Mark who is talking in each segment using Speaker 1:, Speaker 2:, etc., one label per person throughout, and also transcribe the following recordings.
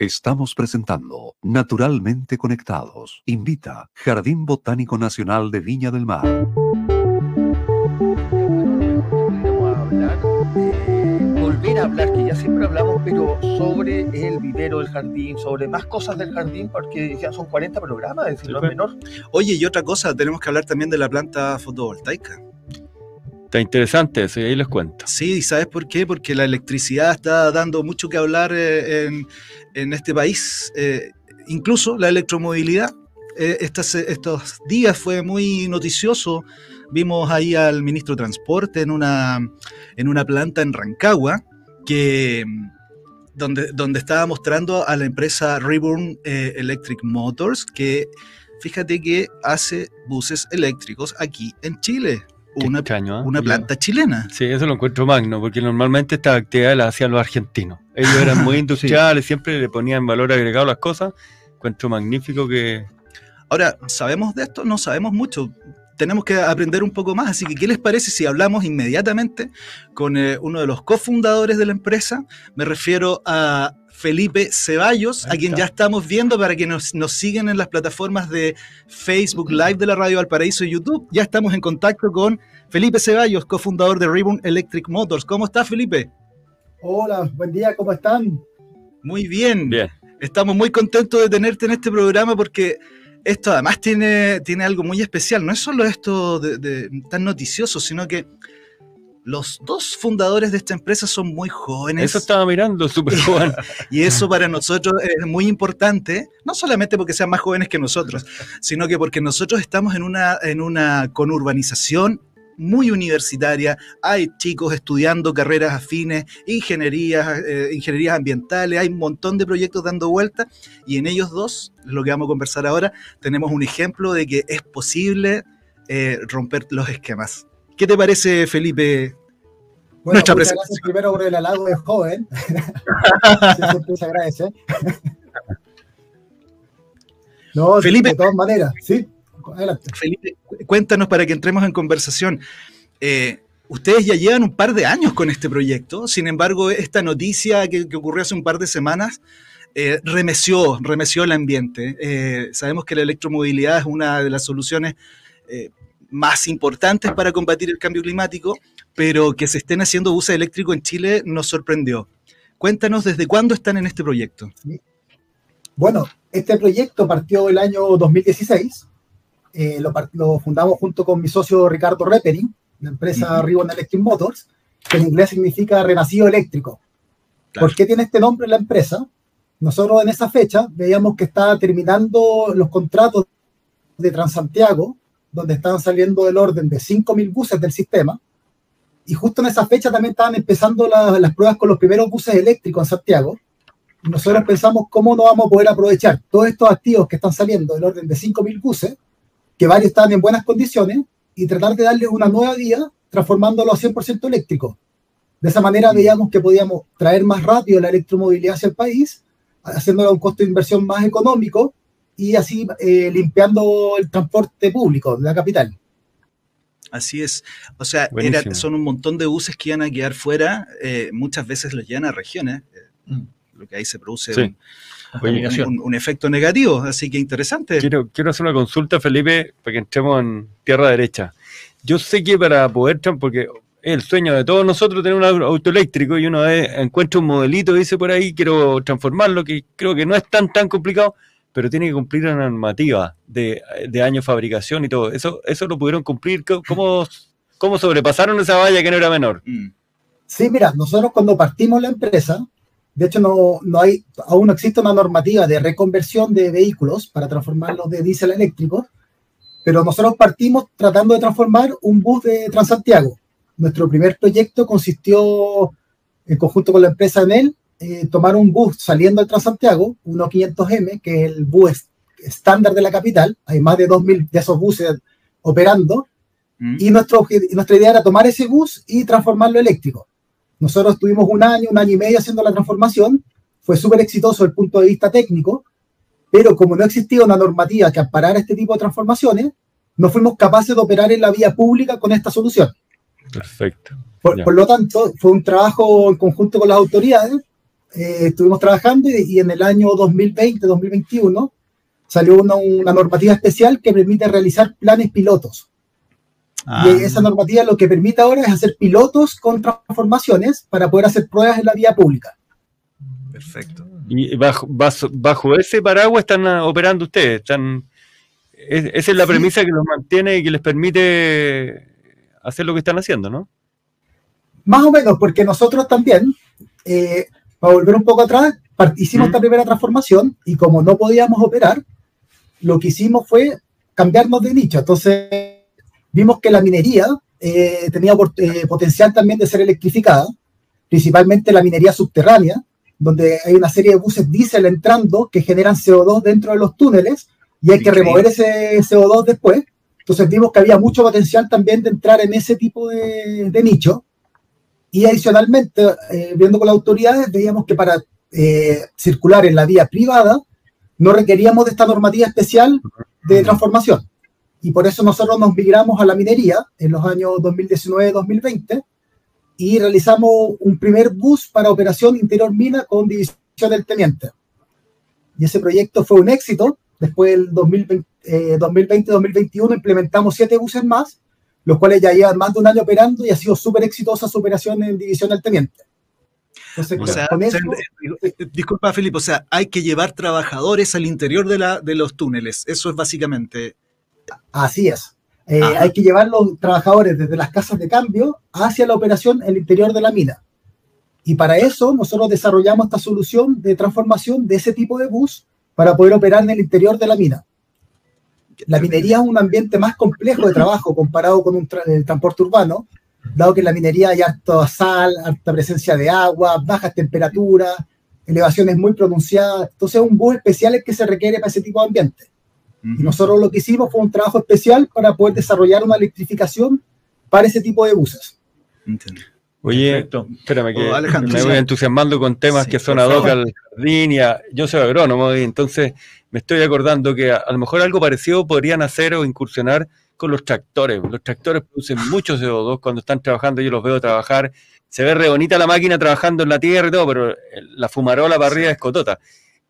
Speaker 1: Estamos presentando Naturalmente Conectados. Invita Jardín Botánico Nacional de Viña del Mar.
Speaker 2: volver a hablar, que ya siempre hablamos, pero sobre el vivero del jardín, sobre más cosas del jardín, porque ya son 40 programas, es decir, no es menor.
Speaker 3: Oye, y otra cosa, tenemos que hablar también de la planta fotovoltaica.
Speaker 4: Está interesante eso, y ahí les cuento.
Speaker 3: Sí, ¿sabes por qué? Porque la electricidad está dando mucho que hablar eh, en, este país, eh, incluso la electromovilidad. Eh, estos días fue muy noticioso. Vimos ahí al ministro de Transporte en una, en una planta en Rancagua, que, donde, estaba mostrando a la empresa Reborn Electric Motors, que fíjate que hace buses eléctricos aquí en Chile. Una,
Speaker 4: extraño, ¿eh?
Speaker 3: una planta chilena.
Speaker 4: Sí, eso lo encuentro magno, porque normalmente estas actividades las hacían los argentinos. Ellos eran muy industriales, siempre le ponían valor agregado a las cosas. Encuentro magnífico que...
Speaker 3: Ahora, ¿sabemos de esto? No sabemos mucho. Tenemos que aprender un poco más. Así que, ¿qué les parece si hablamos inmediatamente con eh, uno de los cofundadores de la empresa? Me refiero a Felipe Ceballos, a quien ya estamos viendo para que nos, nos sigan en las plataformas de Facebook Live de la Radio Valparaíso y YouTube. Ya estamos en contacto con Felipe Ceballos, cofundador de Ribbon Electric Motors. ¿Cómo está, Felipe?
Speaker 5: Hola, buen día, ¿cómo están?
Speaker 3: Muy bien.
Speaker 4: Bien.
Speaker 3: Estamos muy contentos de tenerte en este programa porque esto además tiene, tiene algo muy especial. No es solo esto de, de- tan noticioso, sino que los dos fundadores de esta empresa son muy jóvenes.
Speaker 4: Eso estaba mirando, súper joven.
Speaker 3: Y eso para nosotros es muy importante, no solamente porque sean más jóvenes que nosotros, sino que porque nosotros estamos en una, en una conurbanización muy universitaria, hay chicos estudiando carreras afines, ingenierías, eh, ingenierías ambientales, hay un montón de proyectos dando vueltas y en ellos dos, lo que vamos a conversar ahora, tenemos un ejemplo de que es posible eh, romper los esquemas. ¿Qué te parece, Felipe?
Speaker 5: Bueno,
Speaker 3: Nuestra
Speaker 5: gracias primero por el halago de joven. Siempre se agradece. No,
Speaker 3: Felipe.
Speaker 5: de todas maneras, sí. Adelante.
Speaker 3: Felipe, cu- cuéntanos para que entremos en conversación. Eh, ustedes ya llevan un par de años con este proyecto, sin embargo, esta noticia que, que ocurrió hace un par de semanas eh, remeció, remeció el ambiente. Eh, sabemos que la electromovilidad es una de las soluciones más importantes para combatir el cambio climático, pero que se estén haciendo buses eléctricos en Chile nos sorprendió. Cuéntanos desde cuándo están en este proyecto.
Speaker 5: Bueno, este proyecto partió el año 2016. eh, lo, lo fundamos junto con mi socio Ricardo Repering, la empresa. Ribbon Electric Motors, que en inglés significa renacido eléctrico.
Speaker 3: Claro.
Speaker 5: ¿Por qué tiene este nombre la empresa? Nosotros en esa fecha veíamos que estaba terminando los contratos de Transantiago, donde estaban saliendo del orden de 5.000 buses del sistema, y justo en esa fecha también estaban empezando la- las pruebas con los primeros buses eléctricos en Santiago. Nosotros pensamos cómo no vamos a poder aprovechar todos estos activos que están saliendo del orden de 5.000 buses, que varios están en buenas condiciones, y tratar de darles una nueva vía transformándolo a 100% eléctrico. De esa manera veíamos que podíamos traer más rápido la electromovilidad hacia el país, haciéndolo a un costo de inversión más económico y así eh, limpiando el transporte público de la capital.
Speaker 3: Así es. O sea, era- son un montón de buses que iban a quedar fuera. eh, muchas veces los llevan a regiones. eh,
Speaker 2: Mm.
Speaker 3: Lo que ahí se produce
Speaker 4: Sí.
Speaker 3: un,
Speaker 2: Contaminación.
Speaker 3: un- un efecto negativo. Así que interesante.
Speaker 4: Quiero, quiero hacer una consulta, Felipe, para que entremos en tierra derecha. Yo sé que para poder, porque es el sueño de todos nosotros tener un au- auto eléctrico y uno encuentra un modelito, dice por ahí, quiero transformarlo, que creo que no es tan tan complicado, pero tiene que cumplir una normativa de, de año de fabricación y todo. ¿Eso, eso lo pudieron cumplir? ¿Cómo- ¿Cómo, sobrepasaron esa valla que no era menor?
Speaker 3: Mm,
Speaker 5: Sí, mira, nosotros cuando partimos la empresa, de hecho no, no hay, aún no existe una normativa de reconversión de vehículos para transformarlos de diésel a eléctricos, pero nosotros partimos tratando de transformar un bus de Transantiago. Nuestro primer proyecto consistió, en conjunto con la empresa Enel, eh, tomar un bus saliendo de Transantiago, uno 500M, que es el bus est- estándar de la capital, hay más de 2.000 de esos buses operando,
Speaker 3: mm.
Speaker 5: y nuestro, nuestra idea era tomar ese bus y transformarlo eléctrico. Nosotros estuvimos un año, un año y medio haciendo la transformación, fue súper exitoso desde el punto de vista técnico, pero como no existía una normativa que amparara este tipo de transformaciones, no fuimos capaces de operar en la vía pública con esta solución.
Speaker 4: Perfecto.
Speaker 5: Por, por lo tanto, fue un trabajo en conjunto con las autoridades eh, estuvimos trabajando y, y en el año 2020-2021 salió una, una normativa especial que permite realizar planes pilotos.
Speaker 3: Ah,
Speaker 5: Y esa normativa lo que permite ahora es hacer pilotos con transformaciones para poder hacer pruebas en la vía pública.
Speaker 3: perfecto.
Speaker 4: Y bajo, bajo, bajo ese paraguas están ah, operando ustedes. Están, es- esa es la
Speaker 5: Sí.
Speaker 4: premisa que los mantiene y que les permite hacer lo que están haciendo, ¿no?
Speaker 5: Más o menos, porque nosotros también, eh, para volver un poco atrás, hicimos esta primera transformación y como no podíamos operar, lo que hicimos fue cambiarnos de nicho. Entonces, vimos que la minería eh, tenía eh, potencial también de ser electrificada, principalmente la minería subterránea, donde hay una serie de buses diésel entrando que generan CO2 dentro de los túneles y hay que remover ese CO2 después. Entonces vimos que había mucho potencial también de entrar en ese tipo de, de nicho. Y adicionalmente, eh, viendo con las autoridades, veíamos que para eh, circular en la vía privada no requeríamos de esta normativa especial de transformación. Y por eso nosotros nos migramos a la minería en los años 2019-2020 y realizamos un primer bus para operación interior mina con división del teniente. Y ese proyecto fue un éxito. Después del 2020, eh, 2020-2021 implementamos siete buses más, los cuales ya llevan más de un año operando y ha sido súper exitosa su operación en división del teniente. Entonces,
Speaker 3: O sea,
Speaker 5: eso,
Speaker 3: eh, disculpa, Felipe, o sea, hay que llevar trabajadores al interior de, la, de los túneles. Eso es básicamente.
Speaker 5: Así es. Eh, hay que llevar los trabajadores desde las casas de cambio hacia la operación en el interior de la mina. Y para eso nosotros desarrollamos esta solución de transformación de ese tipo de bus para poder operar en el interior de la mina. La minería es un ambiente más complejo de trabajo comparado con un tra- el transporte urbano, dado que en la minería hay harta sal, harta presencia de agua, bajas temperaturas, elevaciones muy pronunciadas. Entonces es un bus especial el que se requiere para ese tipo de ambiente. Y nosotros lo que hicimos fue un trabajo especial para poder desarrollar una electrificación para ese tipo de buses.
Speaker 3: Entiendo.
Speaker 4: Oye,
Speaker 3: Perfecto.
Speaker 4: espérame que
Speaker 3: Oh,
Speaker 4: me voy entusiasmando con temas
Speaker 3: Sí,
Speaker 4: que son ad hoc al jardín y a- yo soy agrónomo y entonces me estoy acordando que a, a lo mejor algo parecido podrían hacer o incursionar con los tractores. Los tractores producen mucho CO2 cuando están trabajando, yo los veo trabajar, se ve re bonita la máquina trabajando en la tierra y todo, pero la fumarola para arriba es cotota.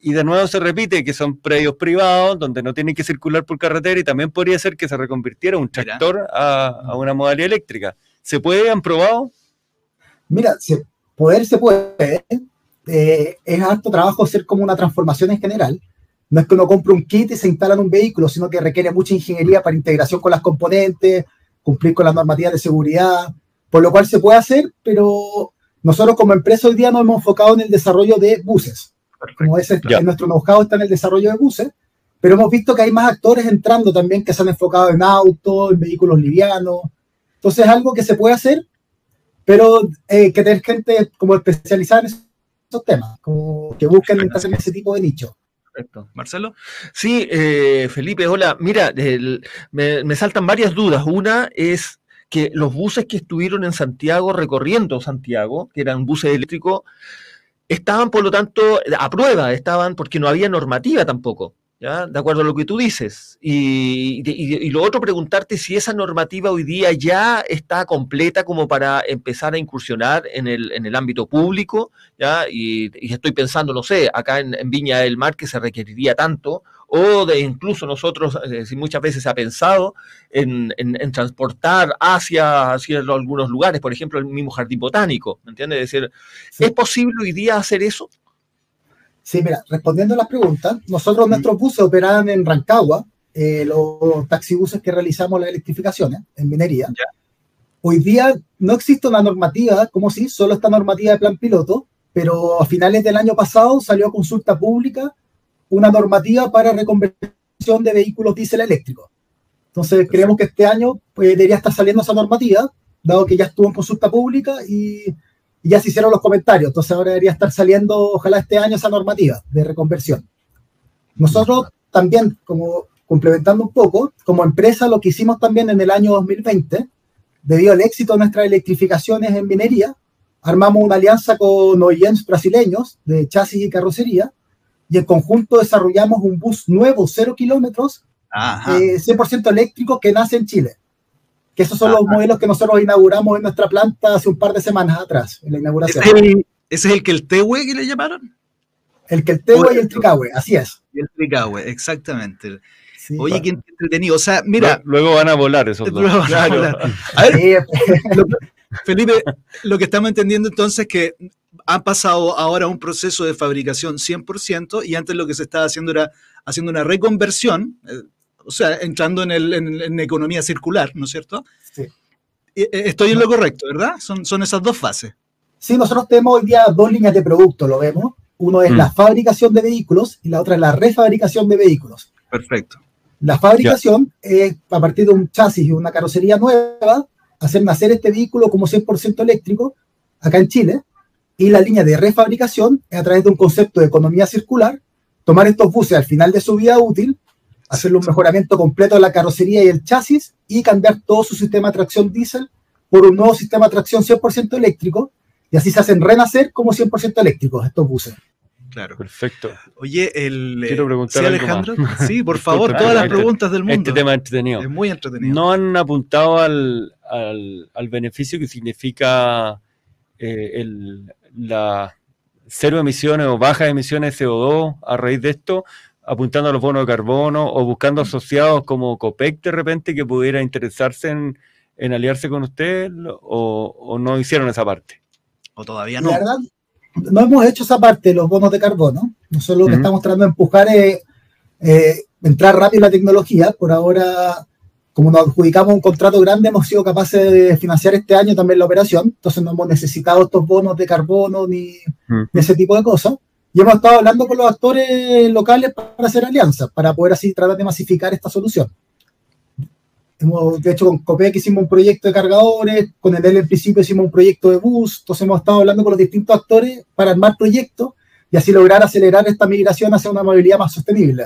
Speaker 4: Y de nuevo se repite que son predios privados donde no tienen que circular por carretera y también podría ser que se reconvirtiera un tractor a, a una modalidad eléctrica. ¿Se puede? ¿Han probado?
Speaker 5: Mira, se, poder se puede. eh, es harto trabajo hacer como una transformación en general. No es que uno compre un kit y se instala en un vehículo, sino que requiere mucha ingeniería para integración con las componentes, cumplir con las normativas de seguridad, por lo cual se puede hacer, pero nosotros como empresa hoy día nos hemos enfocado en el desarrollo de buses. Como ese,
Speaker 4: Ya.
Speaker 5: en nuestro know-how está en el desarrollo de buses, pero hemos visto que hay más actores entrando también que se han enfocado en autos, en vehículos livianos. Entonces es algo que se puede hacer, pero eh, hay que tener gente como especializada en esos temas, como que busquen en ese tipo de nicho.
Speaker 2: Perfecto.
Speaker 3: Marcelo.
Speaker 2: Sí, eh, Felipe, hola. Mira, el- me, me saltan varias dudas. Una es que los buses que estuvieron en Santiago, recorriendo Santiago, que eran buses eléctricos, estaban, por lo tanto, a prueba, estaban porque no había normativa tampoco. ¿Ya? De acuerdo a lo que tú dices. Y, y- y lo otro, preguntarte si esa normativa hoy día ya está completa como para empezar a incursionar en el, en el ámbito público, ¿ya? Y, y estoy pensando, no sé, acá en, en Viña del Mar que se requeriría tanto, o de incluso nosotros, eh, si muchas veces se ha pensado en, en- transportar hacia, hacia algunos lugares, por ejemplo, el mismo jardín botánico, ¿me entiendes? Es decir,
Speaker 5: Sí.
Speaker 2: ¿es posible hoy día hacer eso?
Speaker 5: Sí, mira, respondiendo a las preguntas, nosotros nuestros buses operaban en Rancagua, eh, los taxibuses que realizamos las electrificaciones en minería. Hoy día no existe una normativa, como si, solo esta normativa de plan piloto, pero a finales del año pasado salió a consulta pública una normativa para reconversión de vehículos diésel eléctricos. Entonces creemos que este año pues, debería estar saliendo esa normativa, dado que ya estuvo en consulta pública y, y ya se hicieron los comentarios. Entonces ahora debería estar saliendo, ojalá este año, esa normativa de reconversión. Nosotros también, como complementando un poco, como empresa lo que hicimos también en el año 2020, debido al éxito de nuestras electrificaciones en minería, armamos una alianza con OEMs brasileños de chasis y carrocería y en conjunto desarrollamos un bus nuevo, cero kilómetros, eh, 100% eléctrico que nace en Chile. Que esos son los modelos que nosotros inauguramos en nuestra planta hace un par de semanas atrás, en la inauguración.
Speaker 2: El,
Speaker 3: ¿Ese es el que el Tehue que le llamaron?
Speaker 5: El que el Tehue y el Tricahue, así es.
Speaker 3: Y el Tricahue, exactamente.
Speaker 5: Sí,
Speaker 3: Oye,
Speaker 5: pa-
Speaker 3: qué entretenido. O sea, mira,
Speaker 4: Luego van a volar esos dos.
Speaker 3: Luego van a volar. a ver,
Speaker 5: Sí,
Speaker 3: Felipe, lo que estamos entendiendo entonces es que han pasado ahora a un proceso de fabricación 100% y antes lo que se estaba haciendo era haciendo una reconversión, eh, o sea, entrando en, el, en, en economía circular, ¿no es cierto?
Speaker 5: Sí.
Speaker 3: Y, eh, Estoy en lo correcto, ¿verdad? Son, son esas dos fases.
Speaker 5: Sí, nosotros tenemos hoy día dos líneas de producto, lo vemos. Uno es
Speaker 4: Mm.
Speaker 5: la fabricación de vehículos y la otra es la refabricación de vehículos.
Speaker 3: Perfecto.
Speaker 5: La fabricación es a partir de un chasis y una carrocería nueva, hacer nacer este vehículo como 100% eléctrico acá en Chile. Y la línea de refabricación es a través de un concepto de economía circular, tomar estos buses al final de su vida útil, hacerle un mejoramiento completo de la carrocería y el chasis y cambiar todo su sistema de tracción diésel por un nuevo sistema de tracción 100% eléctrico y así se hacen renacer como 100% eléctricos estos buses.
Speaker 3: Claro.
Speaker 4: Perfecto.
Speaker 3: Oye, el.
Speaker 4: Quiero
Speaker 3: eh,
Speaker 4: preguntar
Speaker 3: ¿sí,
Speaker 4: algo
Speaker 3: Alejandro?
Speaker 4: más.
Speaker 3: Sí, por favor, todas las
Speaker 4: este-
Speaker 3: preguntas del mundo.
Speaker 4: Este tema es entretenido.
Speaker 3: es muy entretenido.
Speaker 4: ¿No han apuntado al, al, al beneficio que significa eh, el- la cero emisiones o bajas emisiones de CO2 a raíz de esto, apuntando a los bonos de carbono o buscando asociados como COPEC de repente que pudiera interesarse en, en aliarse con usted o, o no hicieron esa parte?
Speaker 3: O todavía
Speaker 5: La
Speaker 3: no.
Speaker 5: verdad, no hemos hecho esa parte, los bonos de carbono. Nosotros lo que estamos tratando de empujar es eh, entrar rápido en la tecnología. Por ahora, como nos adjudicamos un contrato grande, hemos sido capaces de financiar este año también la operación. Entonces no hemos necesitado estos bonos de carbono ni, ni ese tipo de cosas. Y hemos estado hablando con los actores locales para hacer alianzas, para poder así tratar de masificar esta solución. Hemos, de hecho, con Copec hicimos un proyecto de cargadores, con Enel en principio hicimos un proyecto de bus, entonces hemos estado hablando con los distintos actores para armar proyectos y así lograr acelerar esta migración hacia una movilidad más sostenible.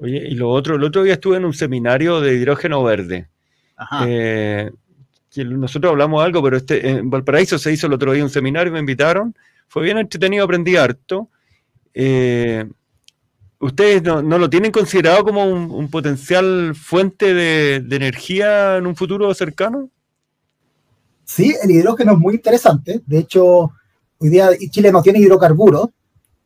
Speaker 4: Oye, y lo otro, el otro día estuve en un seminario de hidrógeno verde.
Speaker 3: Ajá.
Speaker 4: Eh, nosotros hablamos algo, pero este, en Valparaíso se hizo el otro día un seminario, me invitaron, fue bien entretenido, aprendí harto. Eh, ¿Ustedes no, lo tienen considerado como un, potencial fuente de energía en un futuro cercano?
Speaker 5: Sí, el hidrógeno es muy interesante. De hecho, hoy día Chile no tiene hidrocarburos,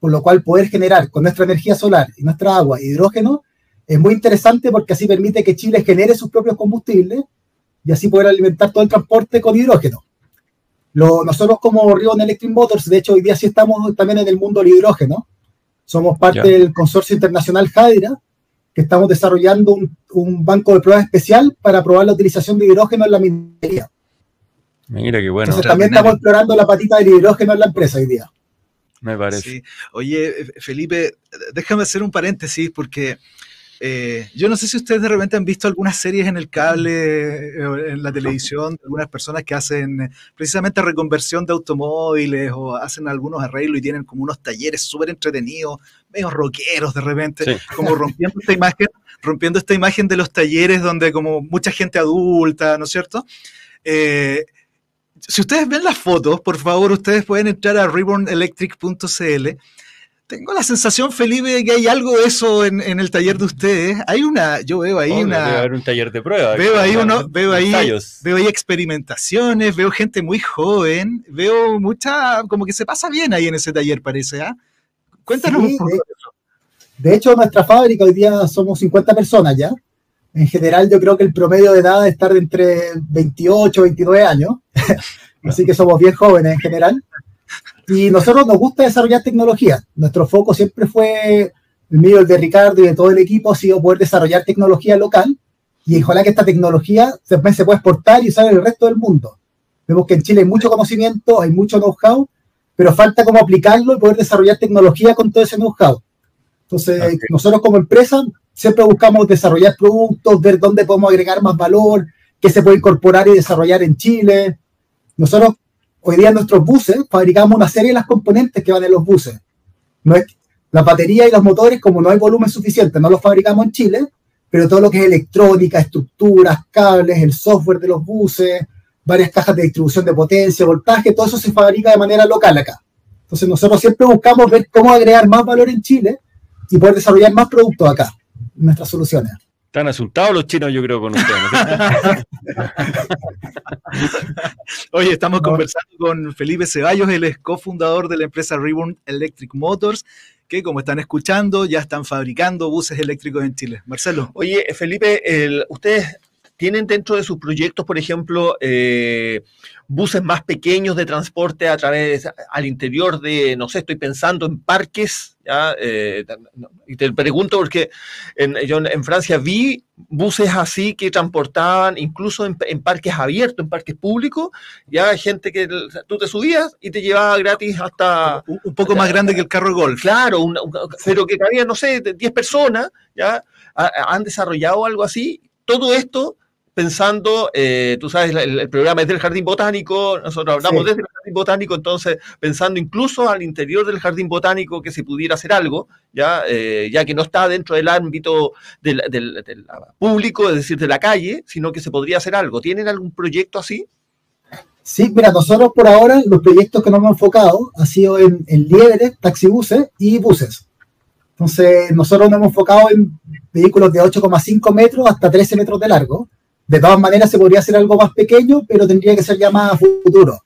Speaker 5: por lo cual poder generar con nuestra energía solar y nuestra agua hidrógeno es muy interesante porque así permite que Chile genere sus propios combustibles y así poder alimentar todo el transporte con hidrógeno. Lo- nosotros como Ribbon Electric Motors, de hecho, hoy día sí estamos también en el mundo del hidrógeno. Somos parte del consorcio internacional Hydra, que estamos desarrollando un, un banco de pruebas especial para probar la utilización de hidrógeno en la minería.
Speaker 4: Mira qué bueno,
Speaker 5: Entonces también estamos explorando la patita del hidrógeno en la empresa hoy día.
Speaker 4: me parece.
Speaker 3: Sí. Oye, Felipe, déjame hacer un paréntesis porque eh, yo no sé si ustedes de repente han visto algunas series en el cable, eh, en la televisión, de algunas personas que hacen eh, precisamente reconversión de automóviles o hacen algunos arreglos y tienen como unos talleres súper entretenidos, medio rockeros de repente,
Speaker 4: Sí.
Speaker 3: como rompiendo esta imagen, rompiendo esta imagen de los talleres donde como mucha gente adulta, ¿no es cierto? Eh, si ustedes ven las fotos, por favor, ustedes pueden entrar a rebornelectric.cl. Tengo la sensación, Felipe, de que hay algo de eso en, en el taller de ustedes. Hay una, yo veo ahí
Speaker 4: debe
Speaker 3: una,
Speaker 4: haber un taller de prueba.
Speaker 3: veo ahí uno, veo ahí,
Speaker 4: ensayos.
Speaker 3: veo ahí experimentaciones, veo gente muy joven, veo mucha, como que se pasa bien ahí en ese taller, parece, ¿ah? Cuéntanos
Speaker 5: Sí,
Speaker 3: un poco.
Speaker 5: de, de hecho, nuestra fábrica hoy día somos 50 personas ya. En general, yo creo que el promedio de edad debe estar de entre 28 y 29 años. Así que somos bien jóvenes en general. Y nosotros nos gusta desarrollar tecnología. Nuestro foco siempre fue, el mío, el de Ricardo y de todo el equipo, ha sido poder desarrollar tecnología local. Y ojalá que esta tecnología también se pueda exportar y usar en el resto del mundo. Vemos que en Chile hay mucho conocimiento, hay mucho know-how, pero falta cómo aplicarlo y poder desarrollar tecnología con todo ese know-how. Entonces,
Speaker 4: Ok.
Speaker 5: nosotros como empresa siempre buscamos desarrollar productos, ver dónde podemos agregar más valor, qué se puede incorporar y desarrollar en Chile. Nosotros, hoy día nuestros buses, fabricamos una serie de las componentes que van en los buses. No es, la batería y los motores, como no hay volumen suficiente, no los fabricamos en Chile, pero todo lo que es electrónica, estructuras, cables, el software de los buses, varias cajas de distribución de potencia, voltaje, todo eso se fabrica de manera local acá. Entonces nosotros siempre buscamos ver cómo agregar más valor en Chile y poder desarrollar más productos acá, nuestras soluciones.
Speaker 4: Están asuntados los chinos, yo creo, con ustedes.
Speaker 3: Oye, estamos conversando con Felipe Ceballos, él es cofundador de la empresa Reborn Electric Motors, que como están escuchando, ya están fabricando buses eléctricos en Chile. Marcelo.
Speaker 2: Oye, Felipe, ustedes tienen dentro de sus proyectos, por ejemplo, eh, buses más pequeños de transporte a través, al interior de, no sé, estoy pensando en parques, ¿ya? Eh, y te pregunto porque en, yo en Francia vi buses así que transportaban incluso en, parques abiertos, en parques públicos, ya gente que tú te subías y te llevaba gratis hasta...
Speaker 3: Un, poco más grande que el carro golf.
Speaker 2: Claro, pero que cabía, no sé, 10 personas, ya han desarrollado algo así. Todo esto pensando, eh, tú sabes, el, programa es del Jardín Botánico, nosotros hablamos desde el Jardín Botánico, entonces pensando incluso al interior del Jardín Botánico que se pudiera hacer algo, ya, eh, ya que no está dentro del ámbito del, público, es decir, de la calle, sino que se podría hacer algo. ¿Tienen algún proyecto así?
Speaker 5: Sí, mira, nosotros por ahora los proyectos que nos hemos enfocado han sido en, en liebres, taxibuses y buses. Entonces, nosotros nos hemos enfocado en vehículos de 8,5 metros hasta 13 metros de largo de todas maneras, se podría hacer algo más pequeño, pero tendría que ser ya más futuro.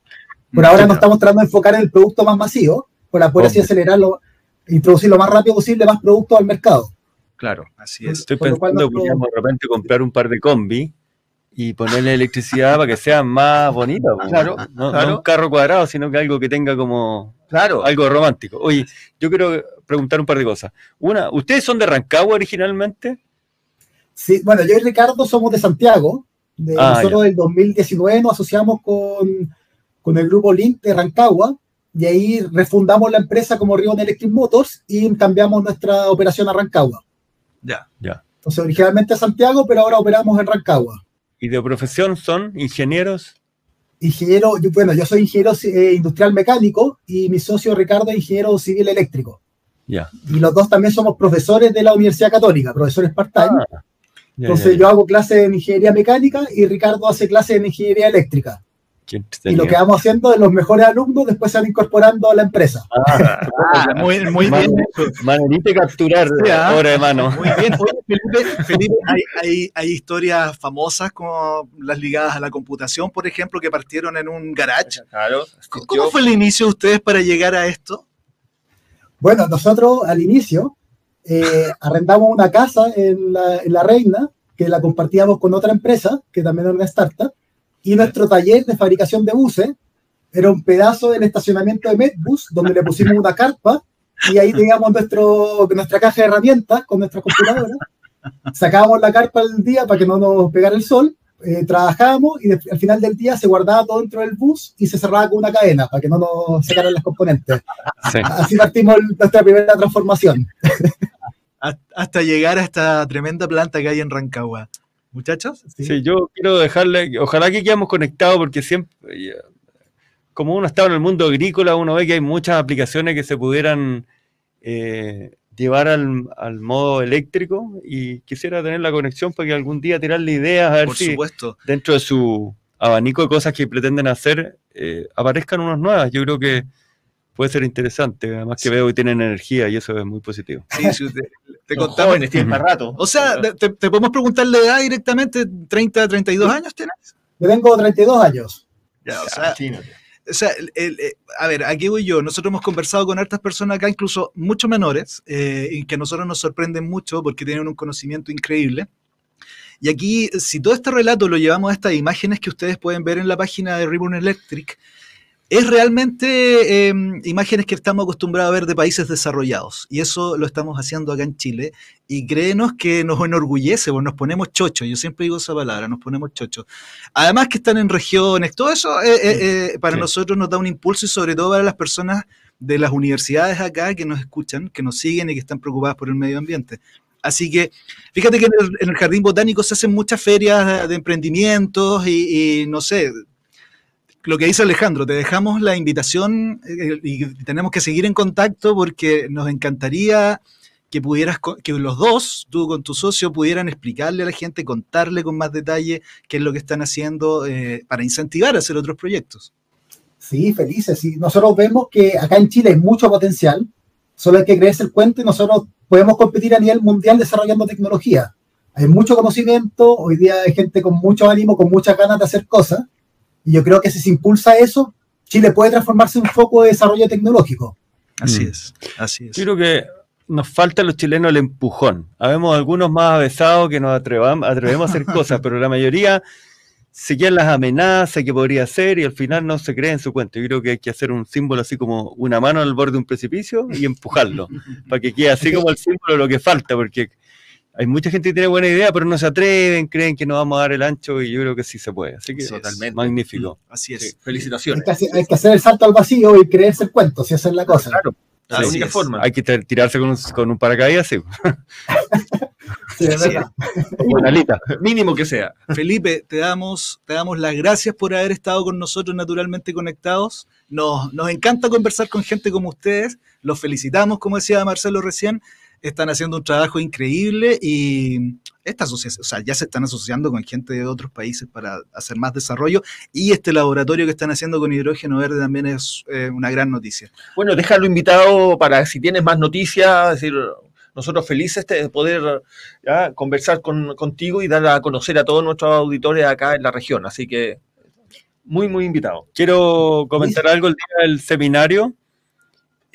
Speaker 5: Por ahora nos estamos tratando de enfocar en el producto más masivo, para poder así acelerarlo, introducir lo más rápido posible más productos al mercado.
Speaker 4: Claro, así es. Estoy pensando que podríamos de repente comprar un par de combi y ponerle electricidad para que sea más bonito.
Speaker 2: Claro,
Speaker 4: no, un carro cuadrado, sino que algo que tenga como claro. algo romántico. Oye, yo quiero preguntar un par de cosas. Una, ¿ustedes son de Rancagua originalmente?
Speaker 5: Sí, bueno, yo y Ricardo somos de Santiago. De, ah, nosotros del 2019 nos asociamos con, con, el grupo Link de Rancagua y ahí refundamos la empresa como Ribbon Electric Motors y cambiamos nuestra operación a Rancagua.
Speaker 4: Ya, ya.
Speaker 5: Entonces, originalmente a Santiago, pero ahora operamos en Rancagua.
Speaker 4: ¿Y de profesión son ingenieros?
Speaker 5: Ingeniero, bueno, yo soy ingeniero eh, industrial mecánico y mi socio Ricardo es ingeniero civil eléctrico.
Speaker 4: Ya.
Speaker 5: Y los dos también somos profesores de la Universidad Católica, profesores part-time. Ah. Entonces yo hago clases en ingeniería mecánica y Ricardo hace clases en ingeniería eléctrica. Y lo que vamos haciendo de los mejores alumnos después se van incorporando a la empresa.
Speaker 4: Ah, ah muy, muy bien. Manolite capturar
Speaker 3: ¿ah? ahora de mano. Muy bien. Felipe, Felipe hay, hay, historias famosas como las ligadas a la computación, por ejemplo, que partieron en un garage.
Speaker 2: Claro.
Speaker 3: ¿Cómo fue el inicio de ustedes para llegar a esto?
Speaker 5: Bueno, nosotros al inicio eh, arrendamos una casa en la, Reina, que la compartíamos con otra empresa, que también era una startup, y nuestro taller de fabricación de buses era un pedazo del estacionamiento de Medbus, donde le pusimos una carpa, y ahí teníamos nuestro, nuestra caja de herramientas con nuestra computadora. Sacábamos la carpa al día para que no nos pegara el sol, eh, trabajábamos y al final del día se guardaba todo dentro del bus y se cerraba con una cadena para que no nos sacaran las componentes. Así partimos nuestra primera transformación
Speaker 3: hasta llegar a esta tremenda planta que hay en Rancagua. Muchachos.
Speaker 4: Sí, yo quiero dejarle, ojalá que quedamos conectados porque siempre, como uno está en el mundo agrícola, uno ve que hay muchas aplicaciones que se pudieran eh, llevar al, modo eléctrico y quisiera tener la conexión para que algún día tirarle ideas a ver
Speaker 3: Por
Speaker 4: si
Speaker 3: supuesto.
Speaker 4: dentro de su abanico de cosas que pretenden hacer eh, aparezcan unas nuevas. Yo creo que puede ser interesante, además que veo que tienen energía y eso es muy positivo.
Speaker 3: Sí, sí te, contamos. Jóvenes,
Speaker 2: tienen más rato.
Speaker 3: O sea, te, podemos preguntar la edad directamente, 30, 32 años tienes.
Speaker 5: Yo tengo 32 años.
Speaker 3: Ya, o sea, o sea eh, a ver, aquí voy yo. Nosotros hemos conversado con hartas personas acá, incluso mucho menores, eh, y que a nosotros nos sorprenden mucho porque tienen un conocimiento increíble. Y aquí, si todo este relato lo llevamos a estas imágenes que ustedes pueden ver en la página de Ribbon Electric, es realmente em, imágenes que estamos acostumbrados a ver de países desarrollados. Y eso lo estamos haciendo acá en Chile. Y créenos que nos enorgullece, pues nos ponemos chochos. Yo siempre digo esa palabra, nos ponemos chochos. Además que están en regiones, todo eso eh, eh, eh, para nosotros nos da un impulso y sobre todo para las personas de las universidades acá que nos escuchan, que nos siguen y que están preocupadas por el medio ambiente. Así que fíjate que en el, Jardín Botánico se hacen muchas ferias de emprendimientos y no sé, lo que dice Alejandro, te dejamos la invitación eh, y tenemos que seguir en contacto porque nos encantaría que pudieras, que los dos, tú con tu socio, pudieran explicarle a la gente, contarle con más detalle qué es lo que están haciendo eh, para incentivar a hacer otros proyectos.
Speaker 5: Sí, felices. Sí. Nosotros vemos que acá en Chile hay mucho potencial, solo hay que creerse el cuento y nosotros podemos competir a nivel mundial desarrollando tecnología. hay mucho conocimiento, hoy día hay gente con mucho ánimo, con muchas ganas de hacer cosas, y yo creo que si se impulsa eso, Chile puede transformarse en un foco de desarrollo tecnológico.
Speaker 3: Así
Speaker 4: Mm.
Speaker 3: es, así es.
Speaker 4: Yo creo que nos falta a los chilenos el empujón. Habemos algunos más avesados que nos atrevam- atrevemos a hacer cosas, pero la mayoría se quedan las amenazas que podría hacer y al final no se cree en su cuento. Yo creo que hay que hacer un símbolo así como una mano al borde de un precipicio y empujarlo, para que quede así como el símbolo de lo que falta, porque hay mucha gente que tiene buena idea, pero no se atreven, creen que no vamos a dar el ancho y yo creo que sí se puede. Así que
Speaker 3: es.
Speaker 2: Totalmente.
Speaker 4: magnífico.
Speaker 3: Así es.
Speaker 2: Sí,
Speaker 5: Hay
Speaker 2: felicitaciones.
Speaker 5: que, hacer, hay que hacer el salto al vacío y creerse el cuento, si esa es la cosa.
Speaker 2: Claro, la
Speaker 3: Así
Speaker 2: única
Speaker 3: es.
Speaker 2: forma.
Speaker 4: Hay que tir- tirarse con un, con un paracaídas, sí.
Speaker 5: Sí, es
Speaker 3: Sí.
Speaker 5: verdad.
Speaker 2: Con alita, mínimo que sea.
Speaker 3: Felipe, te damos, te damos las gracias por haber estado con nosotros naturalmente conectados. Nos, nos encanta conversar con gente como ustedes. Los felicitamos, como decía Marcelo recién. Están haciendo un trabajo increíble y esta asociación, o sea, ya se están asociando con gente de otros países para hacer más desarrollo. Y este laboratorio que están haciendo con hidrógeno verde también es eh, una gran noticia.
Speaker 2: Bueno, déjalo invitado para si tienes más noticias, es decir, nosotros felices de poder ya, conversar con- contigo y dar a conocer a todos nuestros auditores acá en la región. Así que muy, muy invitado.
Speaker 4: Quiero comentar algo el día del seminario.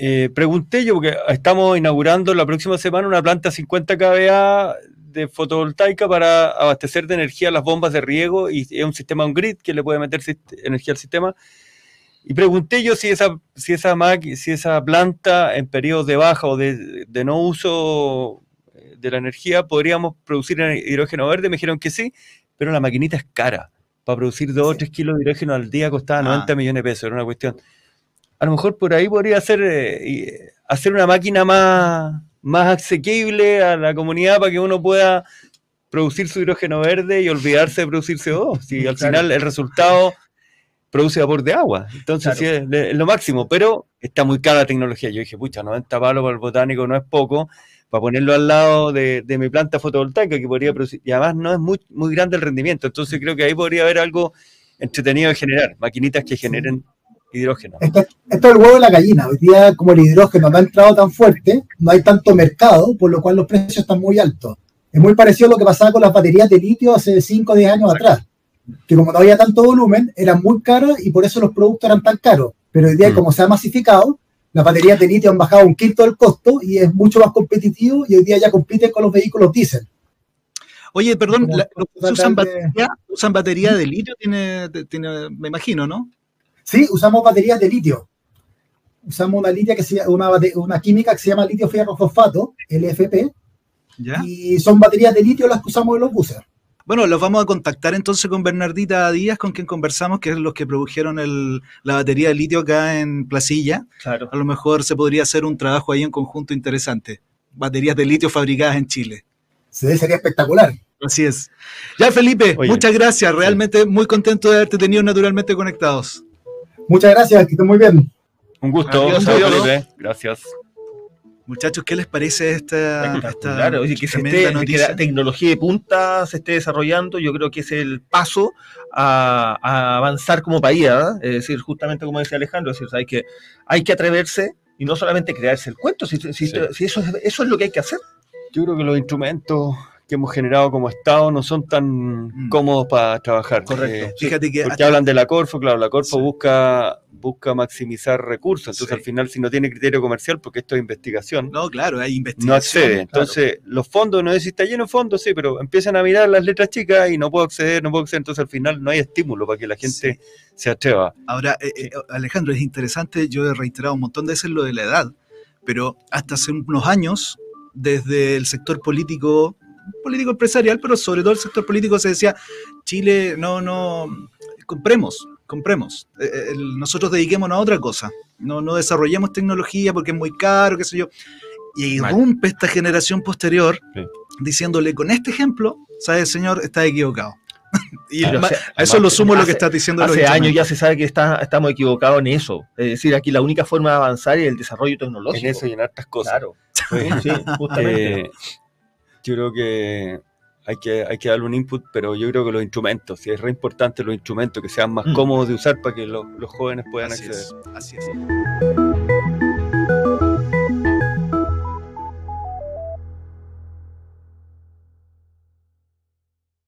Speaker 4: Eh, pregunté yo, porque estamos inaugurando la próxima semana una planta 50 kVA de fotovoltaica para abastecer de energía las bombas de riego y es un sistema on grid que le puede meter energía al sistema. Y pregunté yo si esa, si esa, si esa planta en periodos de baja o de, de no uso eh, de la energía podríamos producir hidrógeno verde. Me dijeron que sí, pero la maquinita es cara. Para producir 2 o
Speaker 5: Sí.
Speaker 4: 3 kilos de hidrógeno al día costaba
Speaker 3: Ah.
Speaker 4: 90 millones de pesos. Era una cuestión. A lo mejor por ahí podría hacer, eh, eh, hacer una máquina más, más asequible a la comunidad para que uno pueda producir su hidrógeno verde y olvidarse de producir CO2. Si al
Speaker 2: Claro.
Speaker 4: final el resultado produce vapor de agua. Entonces
Speaker 2: Claro.
Speaker 4: sí, es, es lo máximo, pero está muy cara la tecnología. Yo dije, pucha, 90 palos para el botánico no es poco, para ponerlo al lado de, de mi planta fotovoltaica que podría producir. Y además no es muy, muy grande el rendimiento. Entonces creo que ahí podría haber algo entretenido de generar, maquinitas que generen hidrógeno.
Speaker 5: Esto, esto es el huevo de la gallina. Hoy día, como el hidrógeno no ha entrado tan fuerte, no hay tanto mercado, por lo cual los precios están muy altos. Es muy parecido a lo que pasaba con las baterías de litio hace 5 o 10 años atrás, que como no había tanto volumen, eran muy caras y por eso los productos eran tan caros. Pero hoy día,
Speaker 4: Mm.
Speaker 5: como se ha masificado, las baterías de litio han bajado un quinto del costo y es mucho más competitivo y hoy día ya compiten con los vehículos diésel.
Speaker 3: Oye, perdón, la- batería, usan batería de litio, tiene, tiene, me imagino, ¿no?
Speaker 5: Sí, usamos baterías de litio. Usamos una, litia que se, una, una química que se llama litio fierro fosfato, LFP,
Speaker 3: ¿Ya?
Speaker 5: y son baterías de litio las que usamos en los buses.
Speaker 3: Bueno, los vamos a contactar entonces con Bernardita Díaz, con quien conversamos, que es los que produjeron el- la batería de litio acá en Placilla.
Speaker 2: Claro.
Speaker 3: A lo mejor se podría hacer un trabajo ahí en conjunto interesante. Baterías de litio fabricadas en Chile.
Speaker 5: Se sería espectacular.
Speaker 3: Así es. Ya, Felipe,
Speaker 4: Oye,
Speaker 3: muchas gracias. Realmente muy contento de haberte tenido naturalmente conectados.
Speaker 5: Muchas gracias, que estén muy bien.
Speaker 4: Un gusto,
Speaker 2: Adiós, adiós.
Speaker 4: Felipe. Gracias.
Speaker 3: Muchas, ¿qué les parece esta, esta
Speaker 2: oye, que, se esté, que la tecnología de punta se esté desarrollando, yo creo que es el paso a, a avanzar como país, ¿ah? es decir, justamente como decía Alejandro, es decir, hay que, hay que atreverse y no solamente crearse el cuento, si, si-
Speaker 4: Sí.
Speaker 2: si eso, es, eso es lo que hay que hacer.
Speaker 4: Yo creo que los instrumentos que hemos generado como Estado no son tan
Speaker 3: Mm.
Speaker 4: cómodos para trabajar.
Speaker 2: Correcto.
Speaker 4: Eh,
Speaker 3: Fíjate que
Speaker 4: porque
Speaker 3: hasta-
Speaker 4: hablan de la Corfo, claro, la Corfo
Speaker 3: Sí.
Speaker 4: busca, busca maximizar recursos, entonces
Speaker 3: Sí.
Speaker 4: al final si no tiene criterio comercial, porque esto es investigación, no,
Speaker 3: No, claro, hay investigación.
Speaker 4: accede. Entonces los fondos, no es si está lleno de fondos, sí, pero empiezan a mirar las letras chicas y no puedo acceder, no puedo acceder, entonces al final no hay estímulo para que la gente se atreva.
Speaker 3: Ahora, eh, eh, Alejandro, es interesante, yo he reiterado un montón de veces lo de la edad, pero hasta hace unos años, desde el sector político, político empresarial, pero sobre todo el sector político se decía, Chile, no, no, compremos, compremos, Eh, eh, el- nosotros dediquémonos a otra cosa, no, no desarrollemos tecnología porque es muy caro, qué sé yo, y irrumpe esta generación posterior
Speaker 4: Sí.
Speaker 3: diciéndole, con este ejemplo, sabe señor, está equivocado. y
Speaker 2: Pero
Speaker 3: ma-
Speaker 2: hace-
Speaker 3: a eso lo sumo lo que
Speaker 2: hace-
Speaker 3: estás diciendo.
Speaker 2: Hace años ya se sabe que está, estamos equivocados en eso, es decir, aquí la única forma de avanzar es el desarrollo tecnológico.
Speaker 4: En eso y en hartas cosas.
Speaker 2: Claro,
Speaker 4: Pues,
Speaker 2: sí, justamente.
Speaker 4: Eh, yo creo que hay, que hay que darle un input, pero yo creo que los instrumentos, si es re importante los instrumentos que sean más
Speaker 2: Mm.
Speaker 4: cómodos de usar para que los, los jóvenes puedan
Speaker 3: Así
Speaker 4: acceder.
Speaker 3: es, así es.